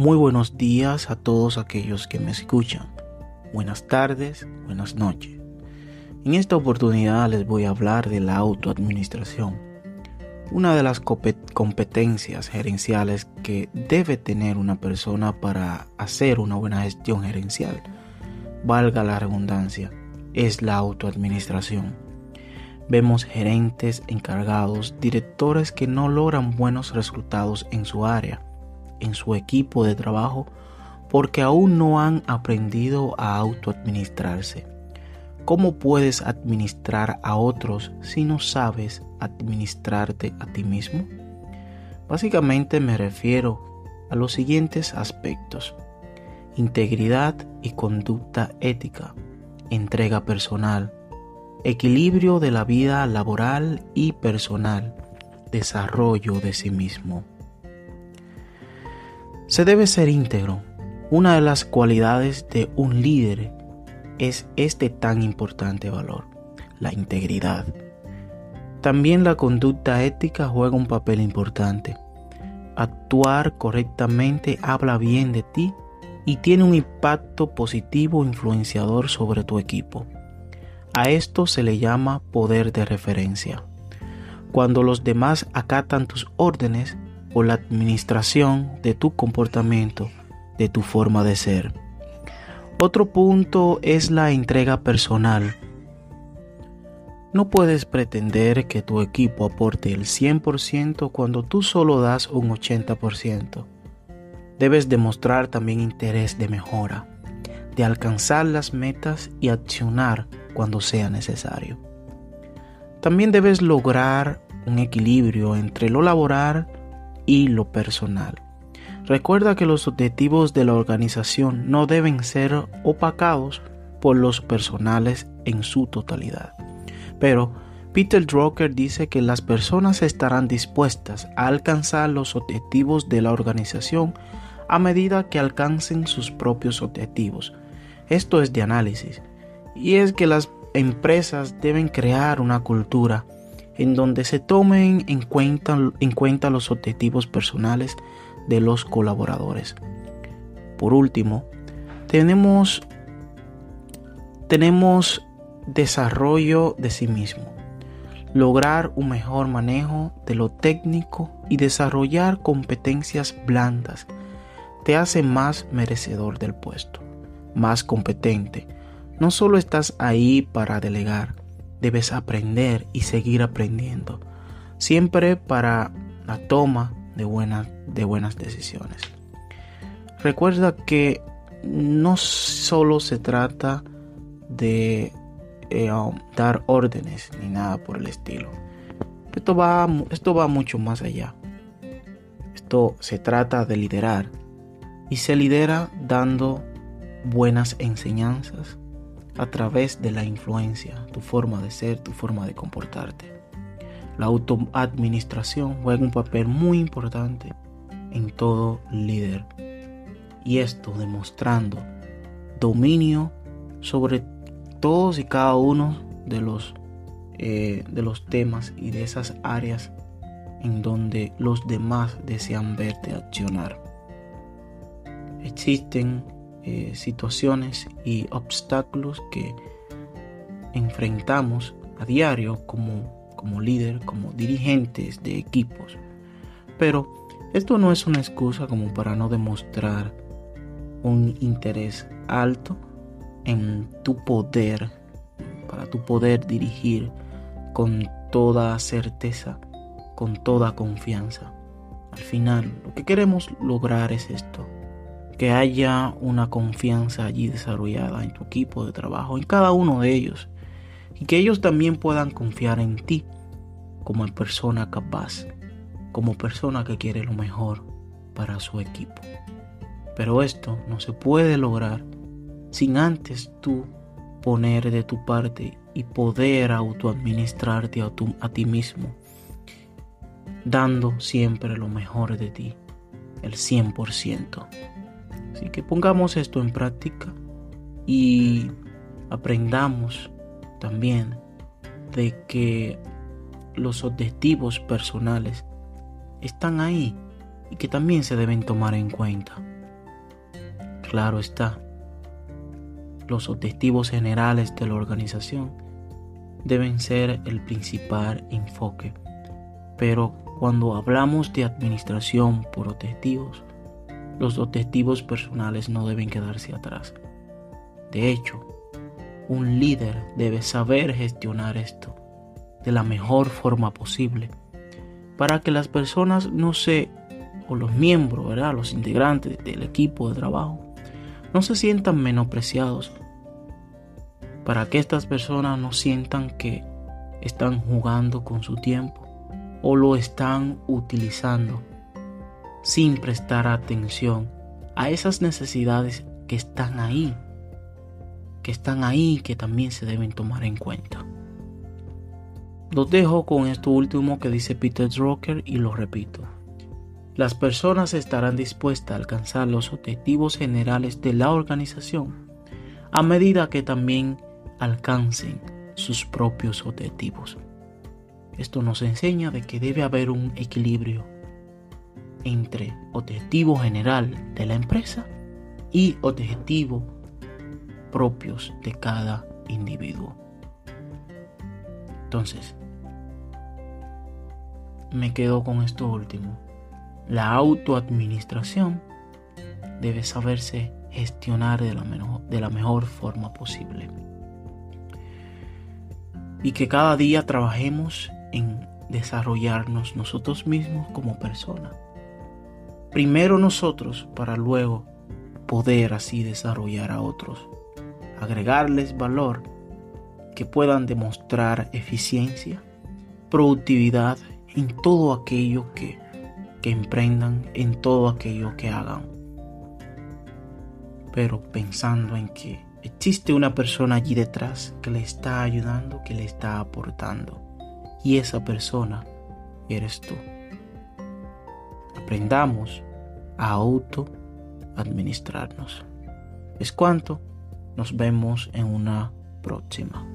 Muy buenos días a todos aquellos que me escuchan. Buenas tardes, buenas noches. En esta oportunidad les voy a hablar de la autoadministración, una de las competencias gerenciales que debe tener una persona para hacer una buena gestión gerencial. Valga la redundancia, es la autoadministración. Vemos gerentes, encargados, directores que no logran buenos resultados en su área en su equipo de trabajo porque aún no han aprendido a autoadministrarse. ¿Cómo puedes administrar a otros si no sabes administrarte a ti mismo? Básicamente me refiero a los siguientes aspectos. Integridad y conducta ética, entrega personal, equilibrio de la vida laboral y personal, desarrollo de sí mismo. Se debe ser íntegro. Una de las cualidades de un líder es este tan importante valor, la integridad. También la conducta ética juega un papel importante. Actuar correctamente habla bien de ti y tiene un impacto positivo influenciador sobre tu equipo. A esto se le llama poder de referencia. Cuando los demás acatan tus órdenes, la administración de tu comportamiento, de tu forma de ser. Otro punto es la entrega personal. No puedes pretender que tu equipo aporte el 100% cuando tú solo das un 80%. Debes demostrar también interés de mejora, de alcanzar las metas y accionar cuando sea necesario. También debes lograr un equilibrio entre lo laboral y lo personal. Recuerda que los objetivos de la organización no deben ser opacados por los personales en su totalidad. Pero Peter Drucker dice que las personas estarán dispuestas a alcanzar los objetivos de la organización a medida que alcancen sus propios objetivos. Esto es de análisis. Y es que las empresas deben crear una cultura en donde se tomen en cuenta, en cuenta los objetivos personales de los colaboradores. Por último, tenemos, tenemos desarrollo de sí mismo, lograr un mejor manejo de lo técnico y desarrollar competencias blandas te hace más merecedor del puesto, más competente. No solo estás ahí para delegar, debes aprender y seguir aprendiendo, siempre para la toma de buenas, de buenas decisiones. Recuerda que no solo se trata de eh, um, dar órdenes ni nada por el estilo. Esto va, esto va mucho más allá. Esto se trata de liderar y se lidera dando buenas enseñanzas, a través de la influencia, tu forma de ser, tu forma de comportarte. La autoadministración juega un papel muy importante en todo líder. Y esto demostrando dominio sobre todos y cada uno de los, eh, de los temas y de esas áreas en donde los demás desean verte accionar. Existen eh, situaciones y obstáculos que enfrentamos a diario como, como líder, como dirigentes de equipos. Pero esto no es una excusa como para no demostrar un interés alto en tu poder, para tu poder dirigir con toda certeza, con toda confianza. Al final, lo que queremos lograr es esto, que haya una confianza allí desarrollada en tu equipo de trabajo, en cada uno de ellos, y que ellos también puedan confiar en ti como persona capaz, como persona que quiere lo mejor para su equipo. Pero esto no se puede lograr sin antes tú poner de tu parte y poder autoadministrarte a, a ti mismo, dando siempre lo mejor de ti, el 100%. Así que pongamos esto en práctica y aprendamos también de que los objetivos personales están ahí y que también se deben tomar en cuenta. Claro está, los objetivos generales de la organización deben ser el principal enfoque, pero cuando hablamos de administración por objetivos, los objetivos personales no deben quedarse atrás. De hecho, un líder debe saber gestionar esto de la mejor forma posible para que las personas no se, o los miembros, ¿verdad? los integrantes del equipo de trabajo, no se sientan menospreciados, para que estas personas no sientan que están jugando con su tiempo o lo están utilizando sin prestar atención a esas necesidades que están ahí, que están ahí que también se deben tomar en cuenta. Los dejo con esto último que dice Peter Drucker y lo repito. Las personas estarán dispuestas a alcanzar los objetivos generales de la organización a medida que también alcancen sus propios objetivos. Esto nos enseña de que debe haber un equilibrio entre objetivo general de la empresa y objetivo propios de cada individuo. Entonces, me quedo con esto último. La autoadministración debe saberse gestionar de la, de la mejor forma posible. Y que cada día trabajemos en desarrollarnos nosotros mismos como personas. Primero nosotros para luego poder así desarrollar a otros. Agregarles valor que puedan demostrar eficiencia, productividad en todo aquello que, que emprendan, en todo aquello que hagan. Pero pensando en que existe una persona allí detrás que le está ayudando, que le está aportando. Y esa persona eres tú. Aprendamos a auto administrarnos. Es cuanto. Nos vemos en una próxima.